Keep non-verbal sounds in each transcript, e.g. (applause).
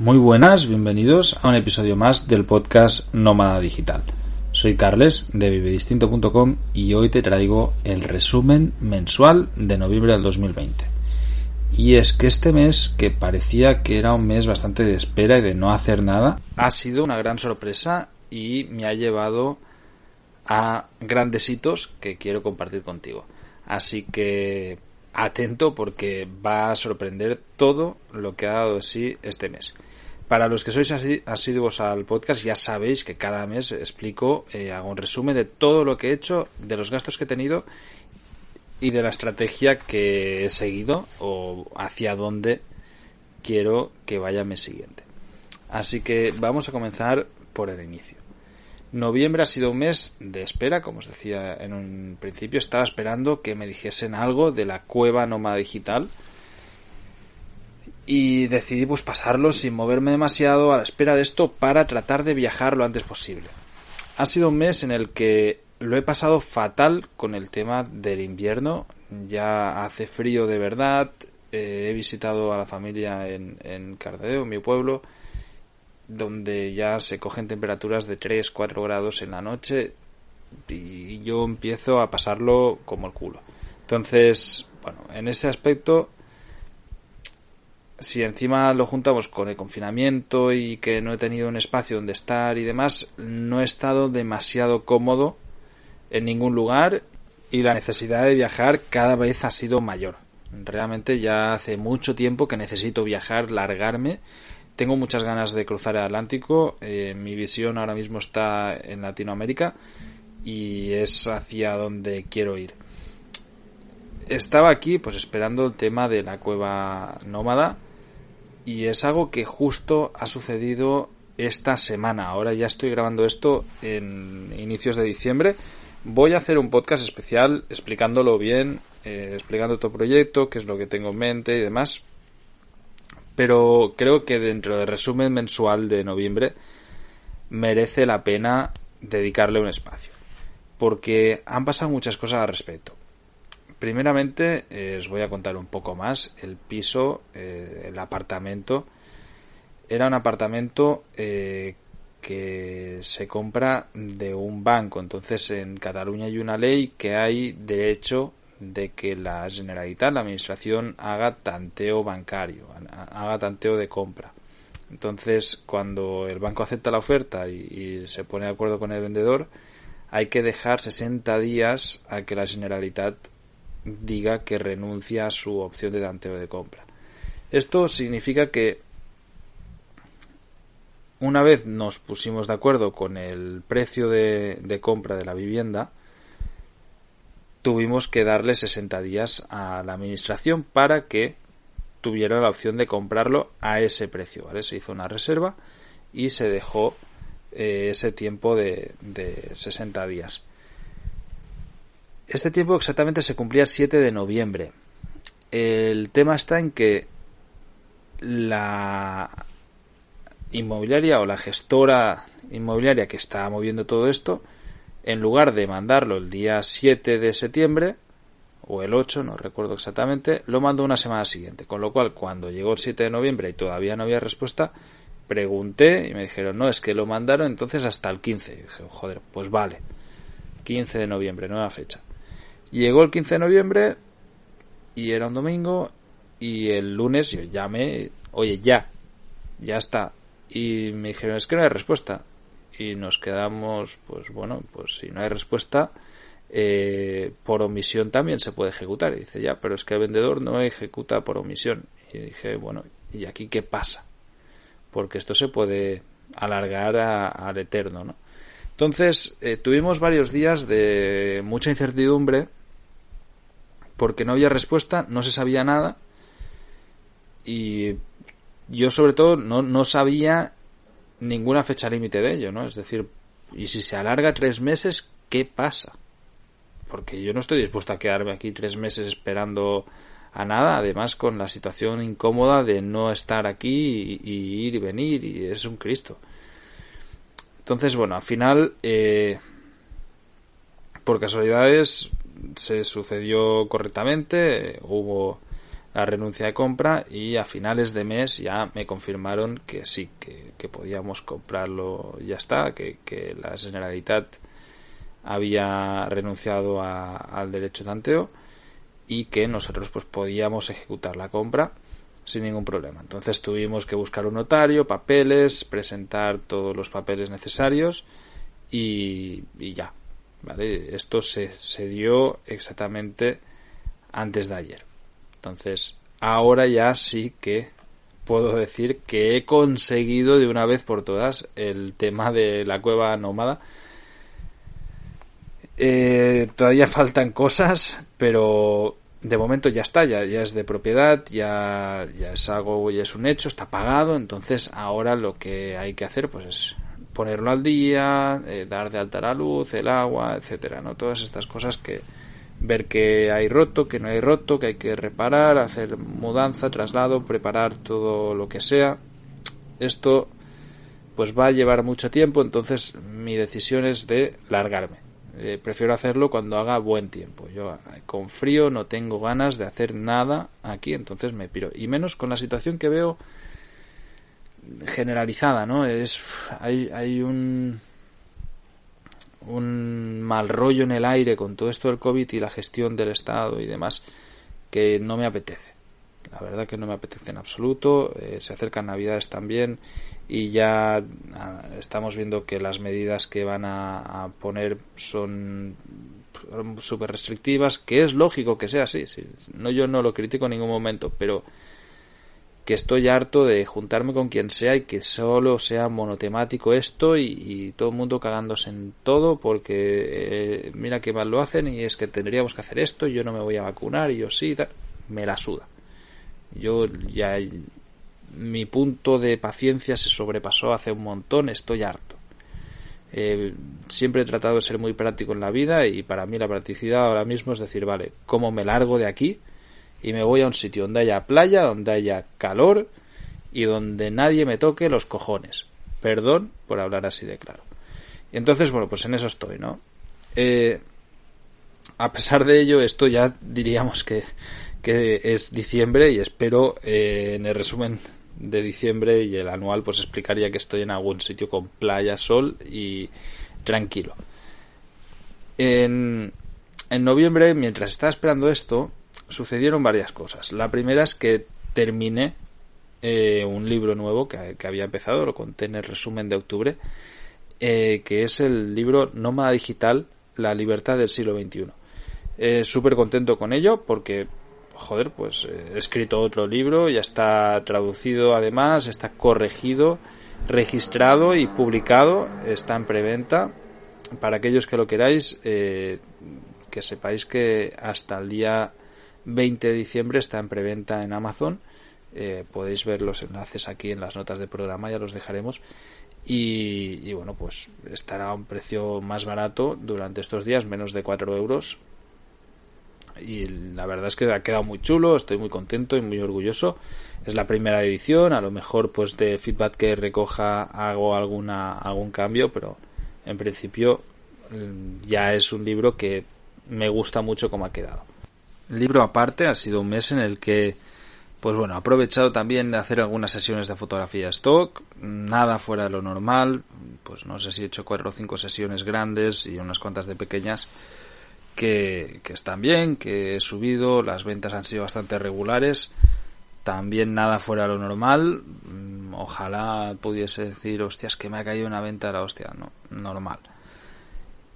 Muy buenas, bienvenidos a un episodio más del podcast Nómada Digital. Soy Carles de vivedistinto.com y hoy te traigo el resumen mensual de noviembre del 2020. Y es que este mes, que parecía que era un mes bastante de espera y de no hacer nada, ha sido una gran sorpresa y me ha llevado a grandes hitos que quiero compartir contigo. Así que atento porque va a sorprender todo lo que ha dado de sí este mes. Para los que sois asiduos al podcast, ya sabéis que cada mes explico, eh, hago un resumen de todo lo que he hecho, de los gastos que he tenido y de la estrategia que he seguido o hacia dónde quiero que vaya mes siguiente. Así que vamos a comenzar por el inicio. Noviembre ha sido un mes de espera, como os decía en un principio, estaba esperando que me dijesen algo de la cueva nómada digital y decidí pues pasarlo sin moverme demasiado a la espera de esto para tratar de viajar lo antes posible. Ha sido un mes en el que lo he pasado fatal con el tema del invierno, ya hace frío de verdad, eh, he visitado a la familia en, en mi pueblo, donde ya se cogen temperaturas de 3, 4 grados en la noche y yo empiezo a pasarlo como el culo. Entonces, bueno, en ese aspecto si encima lo juntamos con el confinamiento y que no he tenido un espacio donde estar y demás, no he estado demasiado cómodo en ningún lugar y la necesidad de viajar cada vez ha sido mayor. Realmente ya hace mucho tiempo que necesito viajar, largarme. Tengo muchas ganas de cruzar el Atlántico. Eh, mi visión ahora mismo está en Latinoamérica y es hacia donde quiero ir. Estaba aquí pues esperando el tema de la cueva nómada y es algo que justo ha sucedido esta semana. Ahora ya estoy grabando esto en inicios de diciembre. Voy a hacer un podcast especial explicándolo bien, eh, explicando todo proyecto, qué es lo que tengo en mente y demás. Pero creo que dentro del resumen mensual de noviembre merece la pena dedicarle un espacio. Porque han pasado muchas cosas al respecto. Primeramente, eh, os voy a contar un poco más. El piso, eh, el apartamento, era un apartamento eh, que se compra de un banco. Entonces, en Cataluña hay una ley que hay derecho de que la Generalitat, la administración, haga tanteo bancario, haga tanteo de compra. Entonces, cuando el banco acepta la oferta y, y se pone de acuerdo con el vendedor, hay que dejar 60 días a que la Generalitat diga que renuncia a su opción de tanteo de compra. Esto significa que una vez nos pusimos de acuerdo con el precio de, compra de la vivienda, tuvimos que darle 60 días a la administración para que tuviera la opción de comprarlo a ese precio. Se hizo una reserva y se dejó eh, ese tiempo de, de 60 días. Este tiempo exactamente se cumplía el 7 de noviembre. El tema está en que la inmobiliaria o la gestora inmobiliaria que estaba moviendo todo esto, en lugar de mandarlo el día 7 de septiembre, o el 8, no recuerdo exactamente, lo mandó una semana siguiente. Con lo cual, cuando llegó el 7 de noviembre y todavía no había respuesta, pregunté y me dijeron, no, es que lo mandaron entonces hasta el 15. Y dije, joder, pues vale. 15 de noviembre, nueva fecha. Llegó el 15 de noviembre y era un domingo y el lunes yo llamé, oye, ya, ya está. Y me dijeron, es que no hay respuesta. Y nos quedamos, pues bueno, pues si no hay respuesta, eh, por omisión también se puede ejecutar. Y dice, ya, pero es que el vendedor no ejecuta por omisión. Y dije, bueno, ¿y aquí qué pasa? Porque esto se puede alargar al eterno, ¿no? Entonces, eh, tuvimos varios días de mucha incertidumbre porque no había respuesta, no se sabía nada y yo sobre todo no, no sabía ninguna fecha límite de ello, ¿no? Es decir, y si se alarga tres meses, ¿qué pasa? Porque yo no estoy dispuesto a quedarme aquí tres meses esperando a nada, además con la situación incómoda de no estar aquí y, ir y venir, y es un Cristo. Entonces, bueno, al final, eh, por casualidades, se sucedió correctamente, hubo la renuncia de compra y a finales de mes ya me confirmaron que sí, que, podíamos comprarlo, ya está, que, la Generalitat había renunciado al derecho de tanteo y que nosotros pues podíamos ejecutar la compra sin ningún problema. Entonces tuvimos que buscar un notario, papeles, presentar todos los papeles necesarios y ya. ¿Vale? Esto se, se dio exactamente antes de ayer. Entonces, ahora ya sí que puedo decir que he conseguido de una vez por todas el tema de la cueva nómada. Eh, todavía faltan cosas, pero de momento ya está, ya, es de propiedad, ya, ya es algo, ya es un hecho, está pagado, entonces ahora lo que hay que hacer pues es ponerlo al día, eh, dar de alta la luz, el agua, etcétera, ¿no? Todas estas cosas que, ver que hay roto, que no hay roto, que hay que reparar, hacer mudanza, traslado, preparar todo lo que sea. Esto pues va a llevar mucho tiempo, entonces mi decisión es de largarme. Eh, prefiero hacerlo cuando haga buen tiempo. Yo con frío no tengo ganas de hacer nada aquí, entonces me piro. Y menos con la situación que veo generalizada, ¿no? Es hay, hay un un mal rollo en el aire con todo esto del COVID y la gestión del Estado y demás que no me apetece. La verdad que no me apetece en absoluto. Eh, se acercan Navidades también y ya ah, estamos viendo que las medidas que van a, poner son súper restrictivas, que es lógico que sea así. No, yo no lo critico en ningún momento, pero que estoy harto de juntarme con quien sea y que solo sea monotemático esto y, todo el mundo cagándose en todo porque eh, mira que mal lo hacen y es que tendríamos que hacer esto y yo no me voy a vacunar y yo sí, me la suda. Yo ya mi punto de paciencia se sobrepasó hace un montón, estoy harto. Eh, siempre he tratado de ser muy práctico en la vida y para mí la practicidad ahora mismo es decir, vale, ¿cómo me largo de aquí? Y me voy a un sitio donde haya playa, donde haya calor y donde nadie me toque los cojones. Perdón por hablar así de claro. Y entonces, bueno, pues en eso estoy, ¿no? Eh, a pesar de ello, esto ya diríamos que, que es diciembre y espero eh, en el resumen de diciembre y el anual pues explicaría que estoy en algún sitio con playa, sol y tranquilo. En, en noviembre, mientras estaba esperando esto, sucedieron varias cosas. La primera es que terminé eh, un libro nuevo que, había empezado, lo conté en el resumen de octubre, eh, que es el libro Nómada Digital, La Libertad del Siglo XXI. Eh, Súper contento con ello porque, joder, pues he escrito otro libro, ya está traducido además, está corregido, registrado y publicado, está en preventa. Para aquellos que lo queráis, que sepáis que hasta el día 20 de diciembre está en preventa en Amazon. Eh, podéis ver los enlaces aquí en las notas de programa, ya los dejaremos. Y, bueno, pues estará a un precio más barato durante estos días, menos de 4 euros. Y la verdad es que ha quedado muy chulo, estoy muy contento y muy orgulloso. Es la primera edición, a lo mejor pues de feedback que recoja hago alguna algún cambio, pero en principio mm, ya es un libro que me gusta mucho como ha quedado libro aparte, ha sido un mes en el que, pues bueno, he aprovechado también de hacer algunas sesiones de fotografía stock, nada fuera de lo normal, pues no sé si he hecho cuatro o cinco sesiones grandes y unas cuantas de pequeñas que, están bien, que he subido, las ventas han sido bastante regulares, también nada fuera de lo normal, mm, ojalá pudiese decir, hostias, que me ha caído una venta de la hostia, no, normal.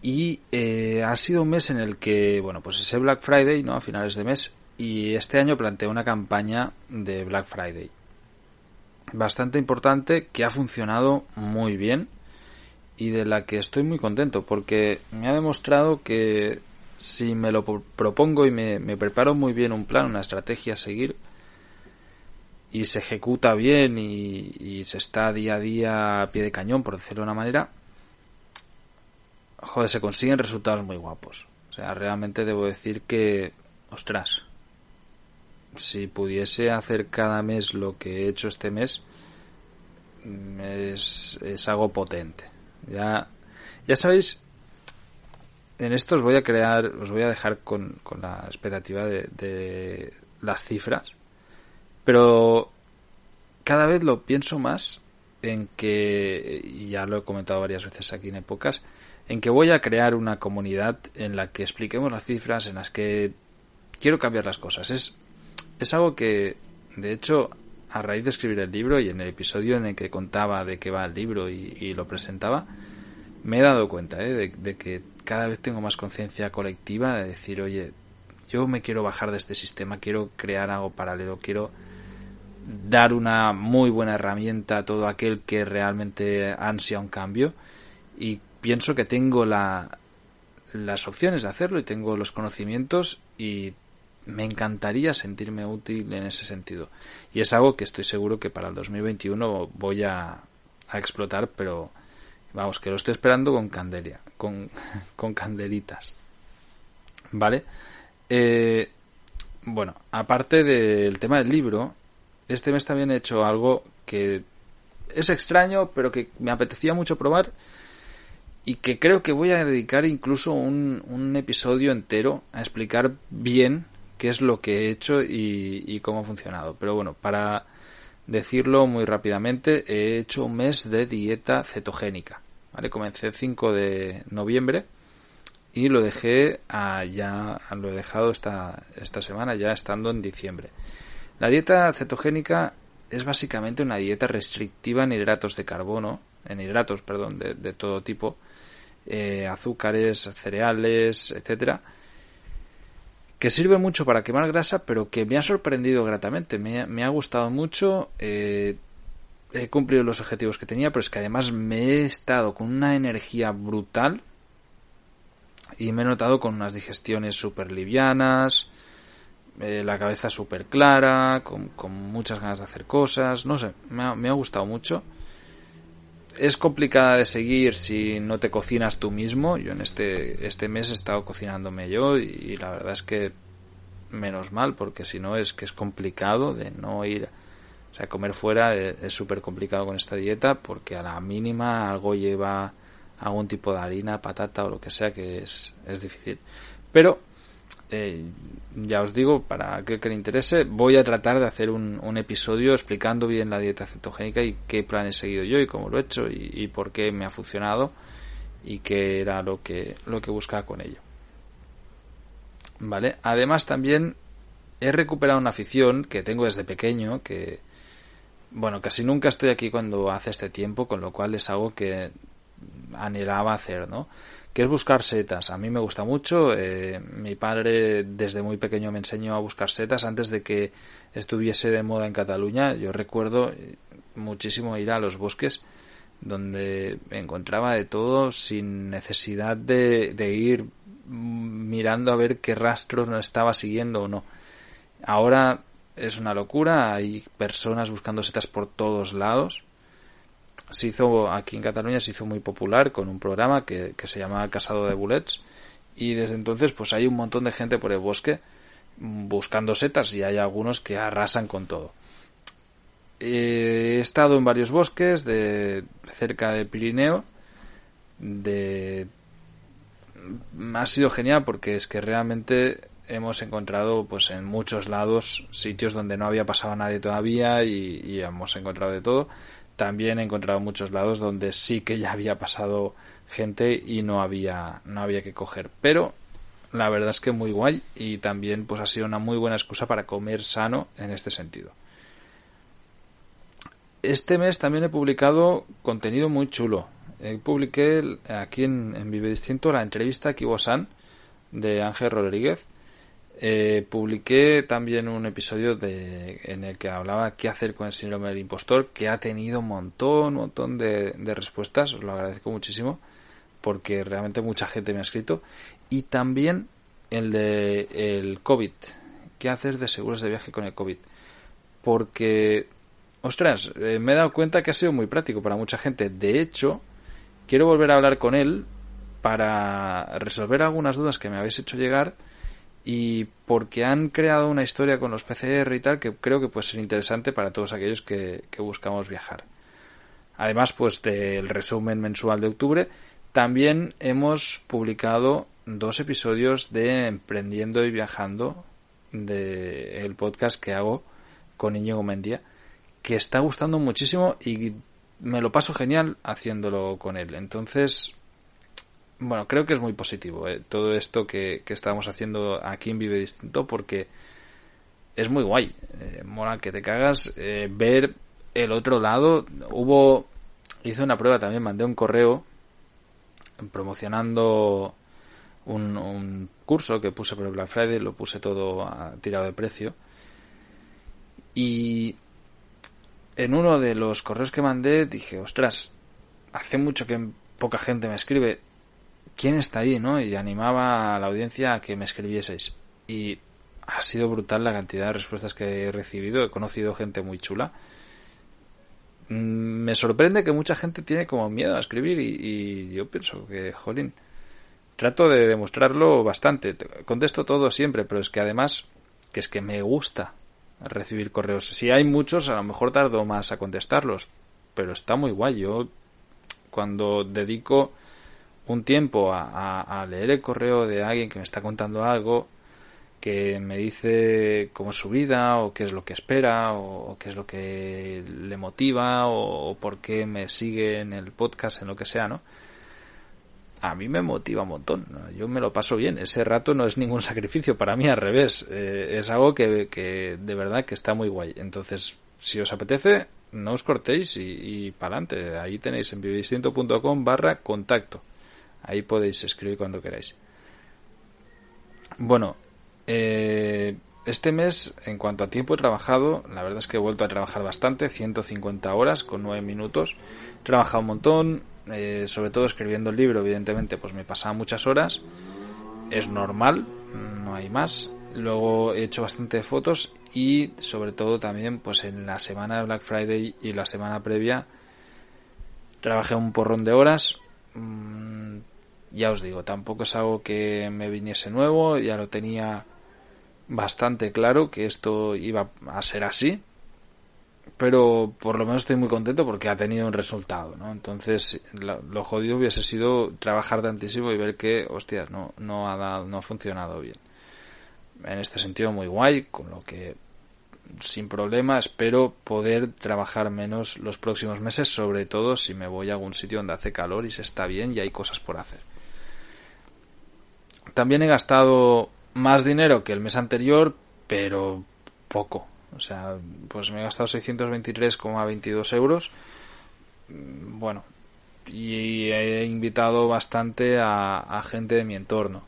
Y eh, ha sido un mes en el que, bueno, pues ese Black Friday, ¿no? A finales de mes. Y este año planteé una campaña de Black Friday. Bastante importante, que ha funcionado muy bien. Y de la que estoy muy contento, porque me ha demostrado que si me lo propongo y me, preparo muy bien un plan, una estrategia a seguir, y se ejecuta bien y, y, se está día a día a pie de cañón, por decirlo de una manera, joder, se consiguen resultados muy guapos. O sea, realmente debo decir que, ostras, si pudiese hacer cada mes lo que he hecho este mes, es, es algo potente. Ya, ya sabéis, en esto os voy a crear, os voy a dejar con, con la expectativa de, de las cifras, pero cada vez lo pienso más en que, y ya lo he comentado varias veces aquí en épocas, en que voy a crear una comunidad en la que expliquemos las cifras, en las que quiero cambiar las cosas. Es, es algo que, de hecho, a raíz de escribir el libro y en el episodio en el que contaba de qué va el libro y, lo presentaba, me he dado cuenta ¿eh? de, que cada vez tengo más conciencia colectiva de decir, oye, yo me quiero bajar de este sistema, quiero crear algo paralelo, quiero dar una muy buena herramienta a todo aquel que realmente ansia un cambio y pienso que tengo la, las opciones de hacerlo y tengo los conocimientos y me encantaría sentirme útil en ese sentido. Y es algo que estoy seguro que para el 2021 voy a, a explotar, pero vamos, que lo estoy esperando con candelia, con, (laughs) con candelitas. ¿Vale? Eh, bueno, aparte del tema del libro, este mes también he hecho algo que es extraño, pero que me apetecía mucho probar y que creo que voy a dedicar incluso un, un episodio entero a explicar bien qué es lo que he hecho y, cómo ha funcionado. Pero bueno, para decirlo muy rápidamente, he hecho un mes de dieta cetogénica. ¿vale? Comencé el 5 de noviembre y lo dejé ya lo he dejado esta, esta semana ya estando en diciembre. La dieta cetogénica es básicamente una dieta restrictiva en hidratos de carbono, en hidratos, perdón, de, de todo tipo, eh, azúcares, cereales, etcétera, que sirve mucho para quemar grasa, pero que me ha sorprendido gratamente, me, ha gustado mucho, eh, he cumplido los objetivos que tenía, pero es que además me he estado con una energía brutal y me he notado con unas digestiones súper livianas, eh, la cabeza súper clara, con, muchas ganas de hacer cosas, no sé, me ha gustado mucho es complicada de seguir si no te cocinas tú mismo. Yo en este, este mes he estado cocinándome yo y, la verdad es que menos mal porque si no es que es complicado de no ir, o sea, comer fuera es súper complicado con esta dieta porque a la mínima algo lleva algún tipo de harina, patata o lo que sea que es, es difícil. Pero eh, ya os digo, para aquel que le interese, voy a tratar de hacer un, episodio explicando bien la dieta cetogénica y qué plan he seguido yo y cómo lo he hecho y, por qué me ha funcionado y qué era lo que, lo que buscaba con ello. Vale, además también he recuperado una afición que tengo desde pequeño, que bueno, casi nunca estoy aquí cuando hace este tiempo, con lo cual es algo que anhelaba hacer, ¿no? Que es buscar setas. A mí me gusta mucho. Eh, mi padre desde muy pequeño me enseñó a buscar setas antes de que estuviese de moda en Cataluña. Yo recuerdo eh, muchísimo ir a los bosques donde encontraba de todo sin necesidad de, de ir mirando a ver qué rastros no estaba siguiendo o no. Ahora es una locura, hay personas buscando setas por todos lados se hizo aquí en Cataluña se hizo muy popular con un programa que, se llama Casado de Bullets y desde entonces pues hay un montón de gente por el bosque buscando setas y hay algunos que arrasan con todo. He estado en varios bosques de cerca del Pirineo de ha sido genial porque es que realmente hemos encontrado pues en muchos lados sitios donde no había pasado nadie todavía y hemos encontrado de todo también he encontrado muchos lados donde sí que ya había pasado gente y no había, no había que coger. Pero la verdad es que muy guay y también pues ha sido una muy buena excusa para comer sano en este sentido. Este mes también he publicado contenido muy chulo. publiqué aquí en, Vive Distinto la entrevista a de Ángel Rodríguez eh, publiqué también un episodio de, en el que hablaba qué hacer con el síndrome del impostor, que ha tenido un montón, un montón de, respuestas, os lo agradezco muchísimo, porque realmente mucha gente me ha escrito. Y también el de el COVID. ¿Qué hacer de seguros de viaje con el COVID? Porque, ostras, eh, me he dado cuenta que ha sido muy práctico para mucha gente. De hecho, quiero volver a hablar con él para resolver algunas dudas que me habéis hecho llegar y porque han creado una historia con los PCR y tal que creo que puede ser interesante para todos aquellos que, que buscamos viajar. Además, pues del resumen mensual de octubre, también hemos publicado dos episodios de Emprendiendo y Viajando, de el podcast que hago con Íñigo Mendía, que está gustando muchísimo y me lo paso genial haciéndolo con él. Entonces, bueno, creo que es muy positivo eh, todo esto que, que, estamos haciendo aquí en Vive Distinto porque es muy guay. Eh, mola que te cagas eh, ver el otro lado. Hubo, hice una prueba también, mandé un correo promocionando un, un curso que puse por Black Friday, lo puse todo a, tirado de precio. Y en uno de los correos que mandé dije, ostras, hace mucho que poca gente me escribe, ¿quién está ahí? ¿no? Y animaba a la audiencia a que me escribieseis. Y ha sido brutal la cantidad de respuestas que he recibido, he conocido gente muy chula. Mm, me sorprende que mucha gente tiene como miedo a escribir y, y yo pienso que, jolín, trato de demostrarlo bastante. Contesto todo siempre, pero es que además, que es que me gusta recibir correos. Si hay muchos, a lo mejor tardo más a contestarlos, pero está muy guay. Yo cuando dedico un tiempo a, a, leer el correo de alguien que me está contando algo, que me dice cómo es su vida, o qué es lo que espera, o, qué es lo que le motiva, o, por qué me sigue en el podcast, en lo que sea, ¿no? a mí me motiva un montón. Yo me lo paso bien. Ese rato no es ningún (laughs) sacrificio para mí, al revés. Eh, es algo que, que, de verdad que está muy guay. Entonces, si os apetece, no os cortéis y, y para adelante. Ahí tenéis en vividistinto.com barra contacto. Ahí podéis escribir cuando queráis. Bueno, eh, este mes, en cuanto a tiempo he trabajado, la verdad es que he vuelto a trabajar bastante, 150 horas con 9 minutos. He trabajado un montón, eh, sobre todo escribiendo el libro, evidentemente, pues me pasaba muchas horas. Es normal, no hay más. Luego he hecho bastante fotos y sobre todo también, pues en la semana de Black Friday y la semana previa trabajé un porrón de horas. Mm, ya os digo, tampoco es algo que me viniese nuevo, ya lo tenía bastante claro que esto iba a ser así, pero por lo menos estoy muy contento porque ha tenido un resultado, ¿no? Entonces, lo, jodido hubiese sido trabajar tantísimo y ver que, hostias, no, no ha dado, no ha funcionado bien. En este sentido, muy guay, con lo que sin problema espero poder trabajar menos los próximos meses, sobre todo si me voy a algún sitio donde hace calor y se está bien y hay cosas por hacer. También he gastado más dinero que el mes anterior, pero poco, o sea, pues me he gastado 623,22 euros. Bueno, y he invitado bastante a, gente de mi entorno.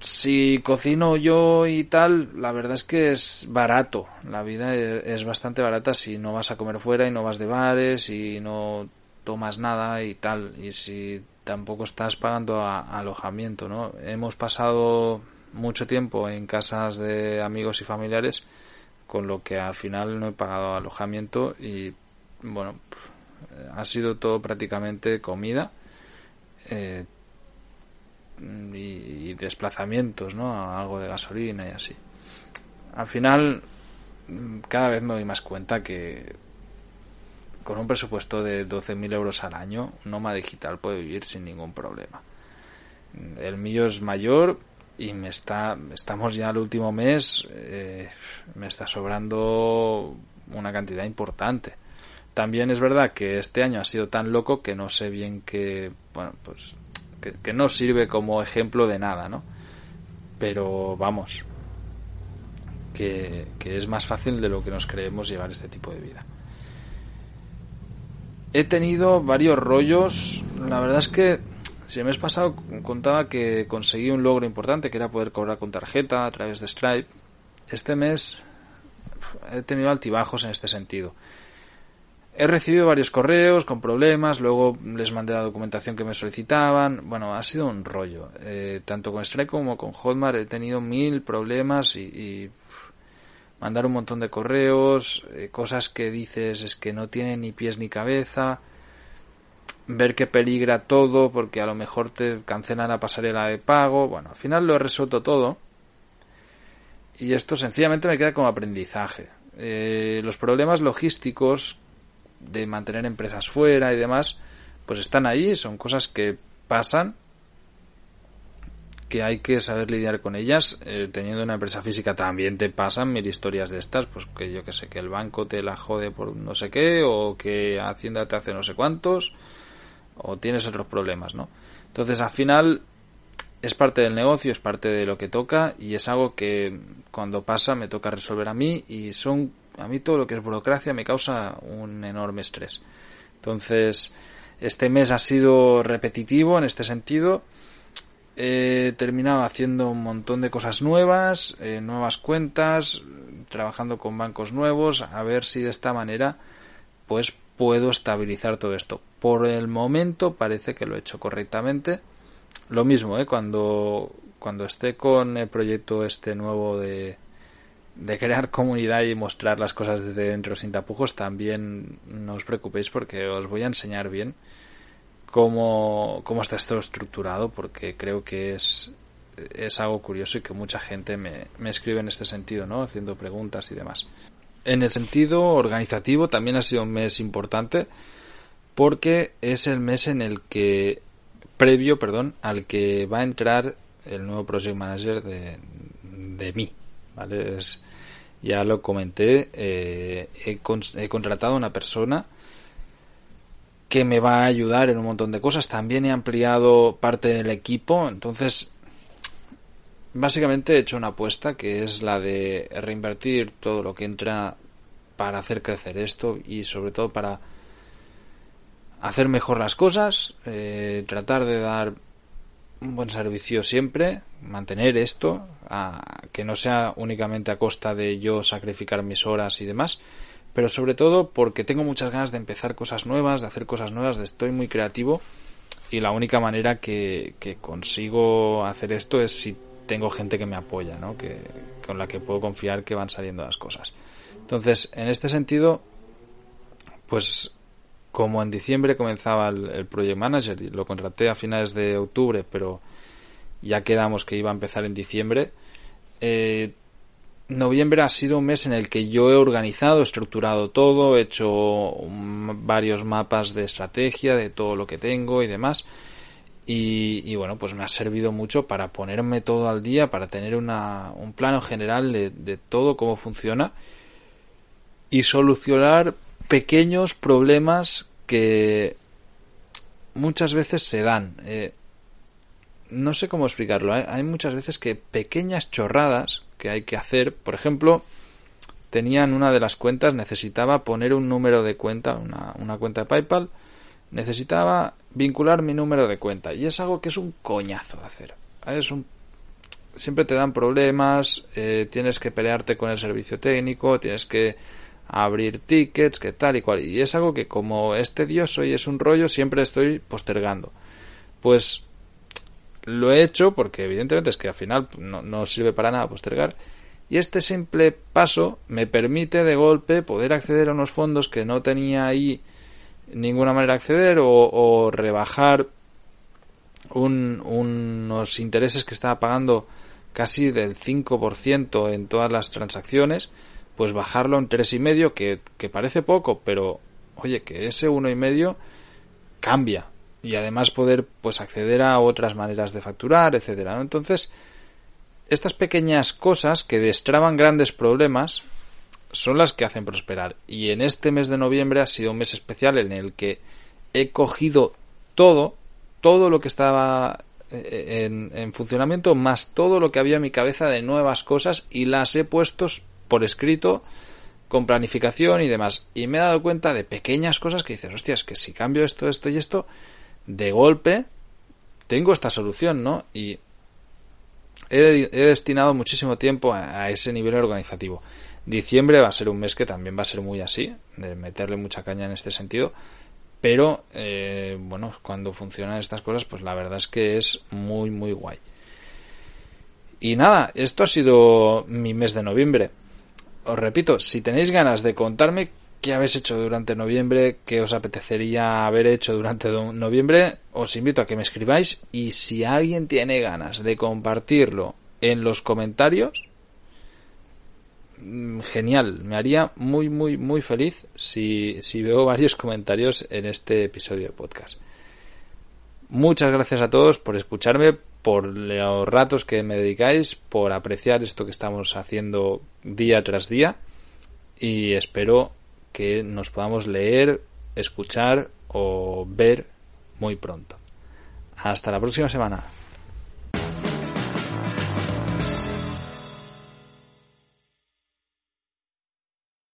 Si cocino yo y tal, la verdad es que es barato. La vida es bastante barata si no vas a comer fuera y no vas de bares y no tomas nada y tal. Y si tampoco estás pagando alojamiento, ¿no? Hemos pasado mucho tiempo en casas de amigos y familiares, con lo que al final no he pagado alojamiento y bueno, ha sido todo prácticamente comida eh, y, y, desplazamientos, ¿no? Algo de gasolina y así. Al final, cada vez me doy más cuenta que con un presupuesto de 12.000 euros al año, un digital puede vivir sin ningún problema. El mío es mayor, y me está estamos ya al último mes eh, me está sobrando una cantidad importante. También es verdad que este año ha sido tan loco que no sé bien que bueno pues que, que no sirve como ejemplo de nada no pero vamos que, que es más fácil de lo que nos creemos llevar este tipo de vida he tenido varios rollos la verdad es que si el mes pasado contaba que conseguí un logro importante, que era poder cobrar con tarjeta a través de Stripe. Este mes he tenido altibajos en este sentido. He recibido varios correos con problemas, luego les mandé la documentación que me solicitaban. Bueno, ha sido un rollo. Eh, tanto con Stripe como con Hotmart he tenido mil problemas y, y mandar un montón de correos, eh, cosas que dices es que no tienen ni pies ni cabeza, ver que peligra todo porque a lo mejor te cancelan la pasarela de pago. Bueno, al final lo he resuelto todo. Y esto sencillamente me queda como aprendizaje. Eh, los problemas logísticos de mantener empresas fuera y demás, pues están ahí, son cosas que pasan, que hay que saber lidiar con ellas. Eh, teniendo una empresa física también te pasan mil historias de estas, pues que yo que sé, que el banco te la jode por no sé qué, o que Hacienda te hace no sé cuántos, o tienes otros problemas, ¿no? Entonces al final es parte del negocio, es parte de lo que toca y es algo que cuando pasa me toca resolver a mí y son a mí todo lo que es burocracia me causa un enorme estrés. Entonces, este mes ha sido repetitivo en este sentido. He terminado haciendo un montón de cosas nuevas, eh, nuevas cuentas, trabajando con bancos nuevos, a ver si de esta manera pues puedo estabilizar todo esto. Por el momento parece que lo he hecho correctamente. Lo mismo, ¿eh? cuando, cuando esté con el proyecto este nuevo de, de crear comunidad y mostrar las cosas desde dentro sin tapujos, también no os preocupéis porque os voy a enseñar bien cómo, cómo está esto estructurado, porque creo que es, es algo curioso y que mucha gente me, me escribe en este sentido, ¿no? Haciendo preguntas y demás. En el sentido organizativo también ha sido un mes importante porque es el mes en el que, previo, perdón, al que va a entrar el nuevo Project Manager de, de mí, ¿vale? Ya lo comenté, eh, he, he, contratado a una persona que me va a ayudar en un montón de cosas. También he ampliado parte del equipo, entonces básicamente he hecho una apuesta que es la de reinvertir todo lo que entra para hacer crecer esto y sobre todo para hacer mejor las cosas, eh, tratar de dar un buen servicio siempre, mantener esto, a, que no sea únicamente a costa de yo sacrificar mis horas y demás, pero sobre todo porque tengo muchas ganas de empezar cosas nuevas, de hacer cosas nuevas, de estoy muy creativo y la única manera que, consigo hacer esto es si tengo gente que me apoya, ¿no? que, con la que puedo confiar que van saliendo las cosas. Entonces, en este sentido, pues como en diciembre comenzaba el, Project Manager y lo contraté a finales de octubre, pero ya quedamos que iba a empezar en diciembre, eh, noviembre ha sido un mes en el que yo he organizado, estructurado todo, he hecho varios mapas de estrategia de todo lo que tengo y demás. Y, bueno, pues me ha servido mucho para ponerme todo al día, para tener una, un plano general de, todo cómo funciona y solucionar pequeños problemas que muchas veces se dan. Eh, no sé cómo explicarlo. ¿eh? Hay muchas veces que pequeñas chorradas que hay que hacer, por ejemplo, tenían una de las cuentas, necesitaba poner un número de cuenta, una, una cuenta de PayPal, necesitaba vincular mi número de cuenta. Y es algo que es un coñazo de hacer. Es un siempre te dan problemas, eh, tienes que pelearte con el servicio técnico, tienes que abrir tickets, que tal y cual. Y es algo que como es tedioso y es un rollo, siempre estoy postergando. Pues lo he hecho porque evidentemente es que al final no, no sirve para nada postergar. Y este simple paso me permite de golpe poder acceder a unos fondos que no tenía ahí ninguna manera de acceder o, rebajar un, unos intereses que estaba pagando casi del 5% en todas las transacciones pues bajarlo en tres y medio, que, que parece poco, pero oye, que ese uno y medio cambia y además poder pues acceder a otras maneras de facturar, etcétera. Entonces, estas pequeñas cosas que destraban grandes problemas son las que hacen prosperar. Y en este mes de noviembre ha sido un mes especial en el que he cogido todo, todo lo que estaba eh, en, en funcionamiento, más todo lo que había en mi cabeza de nuevas cosas y las he puesto por escrito, con planificación y demás. Y me he dado cuenta de pequeñas cosas que dices, hostias, que si cambio esto, esto y esto, de golpe tengo esta solución, ¿no? Y he, destinado muchísimo tiempo a, ese nivel organizativo. Diciembre va a ser un mes que también va a ser muy así, de meterle mucha caña en este sentido. Pero, eh, bueno, cuando funcionan estas cosas, pues la verdad es que es muy, muy guay. Y nada, esto ha sido mi mes de noviembre. Os repito, si tenéis ganas de contarme qué habéis hecho durante noviembre, qué os apetecería haber hecho durante noviembre, os invito a que me escribáis y si alguien tiene ganas de compartirlo en los comentarios, mm, genial, me haría muy muy muy feliz si, si veo varios comentarios en este episodio de podcast. Muchas gracias a todos por escucharme, por los ratos que me dedicáis, por apreciar esto que estamos haciendo día tras día y espero que nos podamos leer, escuchar o ver muy pronto. Hasta la próxima semana.